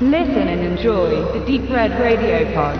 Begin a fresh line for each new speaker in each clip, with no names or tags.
Listen and enjoy the Deep Red Radio Pod.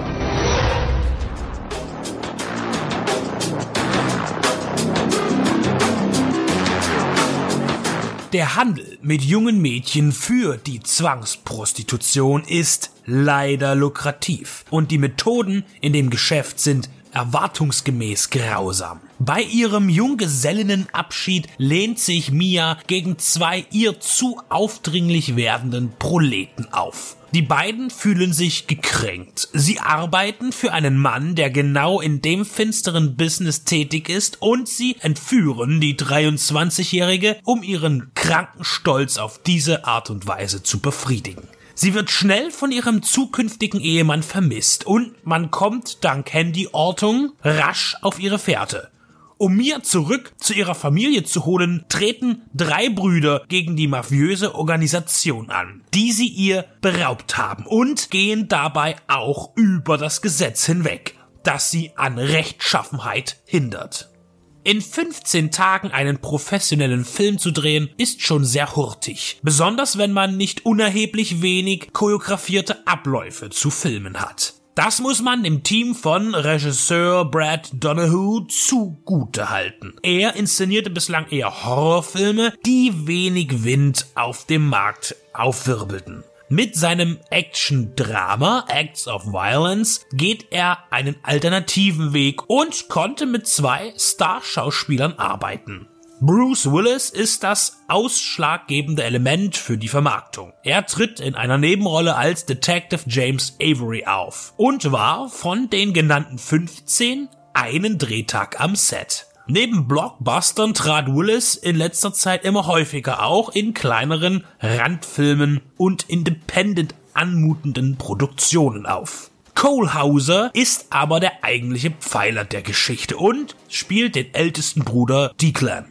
Der Handel mit jungen Mädchen für die Zwangsprostitution ist leider lukrativ und die Methoden in dem Geschäft sind erwartungsgemäß grausam. Bei ihrem Junggesellinnenabschied lehnt sich Mia gegen zwei ihr zu aufdringlich werdenden Proleten auf. Die beiden fühlen sich gekränkt. Sie arbeiten für einen Mann, der genau in dem finsteren Business tätig ist und sie entführen die 23-Jährige, um ihren kranken Stolz auf diese Art und Weise zu befriedigen. Sie wird schnell von ihrem zukünftigen Ehemann vermisst und man kommt dank Handyortung rasch auf ihre Fährte. Um Mia zurück zu ihrer Familie zu holen, treten drei Brüder gegen die mafiöse Organisation an, die sie ihr beraubt haben und gehen dabei auch über das Gesetz hinweg, das sie an Rechtschaffenheit hindert. In 15 Tagen einen professionellen Film zu drehen, ist schon sehr hurtig. Besonders wenn man nicht unerheblich wenig choreografierte Abläufe zu filmen hat. Das muss man dem Team von Regisseur Brad Donahue zugute halten. Er inszenierte bislang eher Horrorfilme, die wenig Wind auf dem Markt aufwirbelten. Mit seinem Action-Drama Acts of Violence geht er einen alternativen Weg und konnte mit zwei Starschauspielern arbeiten. Bruce Willis ist das ausschlaggebende Element für die Vermarktung. Er tritt in einer Nebenrolle als Detective James Avery auf und war von den genannten 15 einen Drehtag am Set. Neben Blockbustern trat Willis in letzter Zeit immer häufiger auch in kleineren Randfilmen und independent anmutenden Produktionen auf. Cole Hauser ist aber der eigentliche Pfeiler der Geschichte und spielt den ältesten Bruder Declan.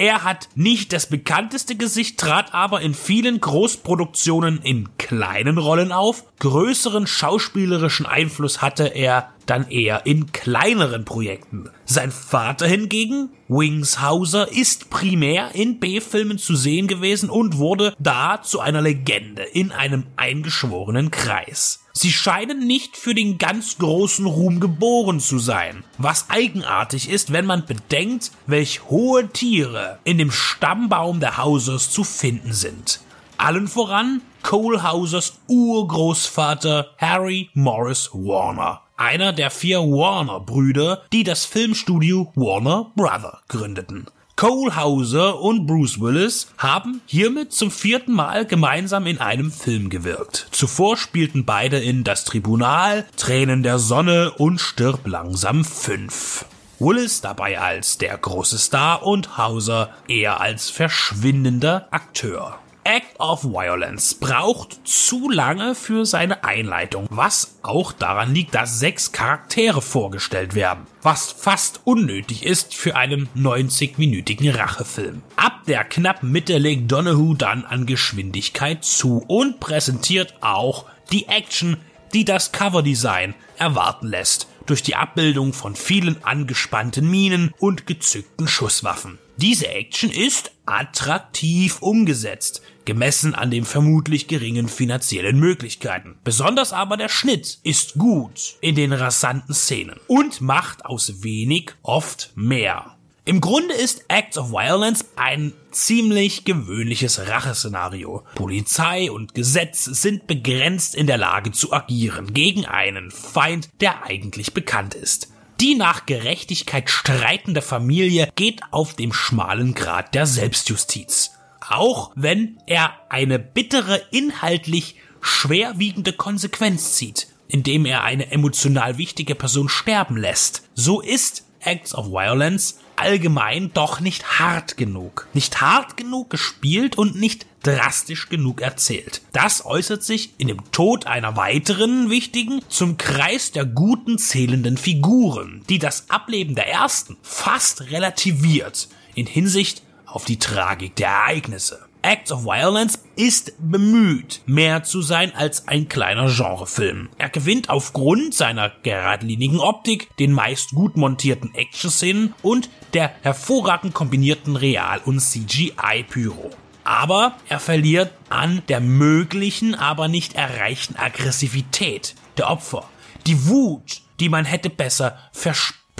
Er hat nicht das bekannteste Gesicht, trat aber in vielen Großproduktionen in kleinen Rollen auf. Größeren schauspielerischen Einfluss hatte er dann eher in kleineren Projekten. Sein Vater hingegen, Wings Hauser, ist primär in B-Filmen zu sehen gewesen und wurde da zu einer Legende in einem eingeschworenen Kreis. Sie scheinen nicht für den ganz großen Ruhm geboren zu sein, was eigenartig ist, wenn man bedenkt, welch hohe Tiere in dem Stammbaum der Hausers zu finden sind. Allen voran Cole Hausers Urgroßvater Harry Morris Warner, einer der vier Warner-Brüder, die das Filmstudio Warner Brother gründeten. Cole Hauser und Bruce Willis haben hiermit zum vierten Mal gemeinsam in einem Film gewirkt. Zuvor spielten beide in Das Tribunal, Tränen der Sonne und Stirb langsam 5. Willis dabei als der große Star und Hauser eher als verschwindender Akteur. Act of Violence braucht zu lange für seine Einleitung, was auch daran liegt, dass sechs Charaktere vorgestellt werden, was fast unnötig ist für einen 90-minütigen Rachefilm. Ab der knappen Mitte legt Donahue dann an Geschwindigkeit zu und präsentiert auch die Action, die das Coverdesign erwarten lässt, durch die Abbildung von vielen angespannten Minen und gezückten Schusswaffen. Diese Action ist attraktiv umgesetzt, gemessen an den vermutlich geringen finanziellen Möglichkeiten. Besonders aber der Schnitt ist gut in den rasanten Szenen und macht aus wenig oft mehr. Im Grunde ist Acts of Violence ein ziemlich gewöhnliches Racheszenario. Polizei und Gesetz sind begrenzt in der Lage zu agieren gegen einen Feind, der eigentlich bekannt ist. Die nach Gerechtigkeit streitende Familie geht auf dem schmalen Grad der Selbstjustiz. Auch wenn er eine bittere, inhaltlich schwerwiegende Konsequenz zieht, indem er eine emotional wichtige Person sterben lässt. So ist Acts of Violence allgemein doch nicht hart genug. Nicht hart genug gespielt und nicht drastisch genug erzählt. Das äußert sich in dem Tod einer weiteren wichtigen, zum Kreis der guten zählenden Figuren, die das Ableben der ersten fast relativiert in Hinsicht auf die Tragik der Ereignisse. Acts of Violence ist bemüht, mehr zu sein als ein kleiner Genrefilm. Er gewinnt aufgrund seiner geradlinigen Optik, den meist gut montierten Action-Szenen und der hervorragend kombinierten Real- und CGI-Pyro. Aber er verliert an der möglichen, aber nicht erreichten Aggressivität der Opfer. Die Wut, die man hätte besser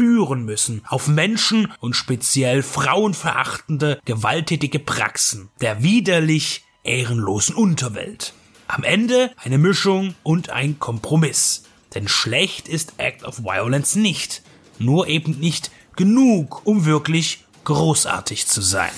verspüren müssen auf Menschen und speziell frauenverachtende, gewalttätige Praxen der widerlich ehrenlosen Unterwelt. Am Ende eine Mischung und ein Kompromiss. Denn schlecht ist Act of Violence nicht. Nur eben nicht genug, um wirklich großartig zu sein.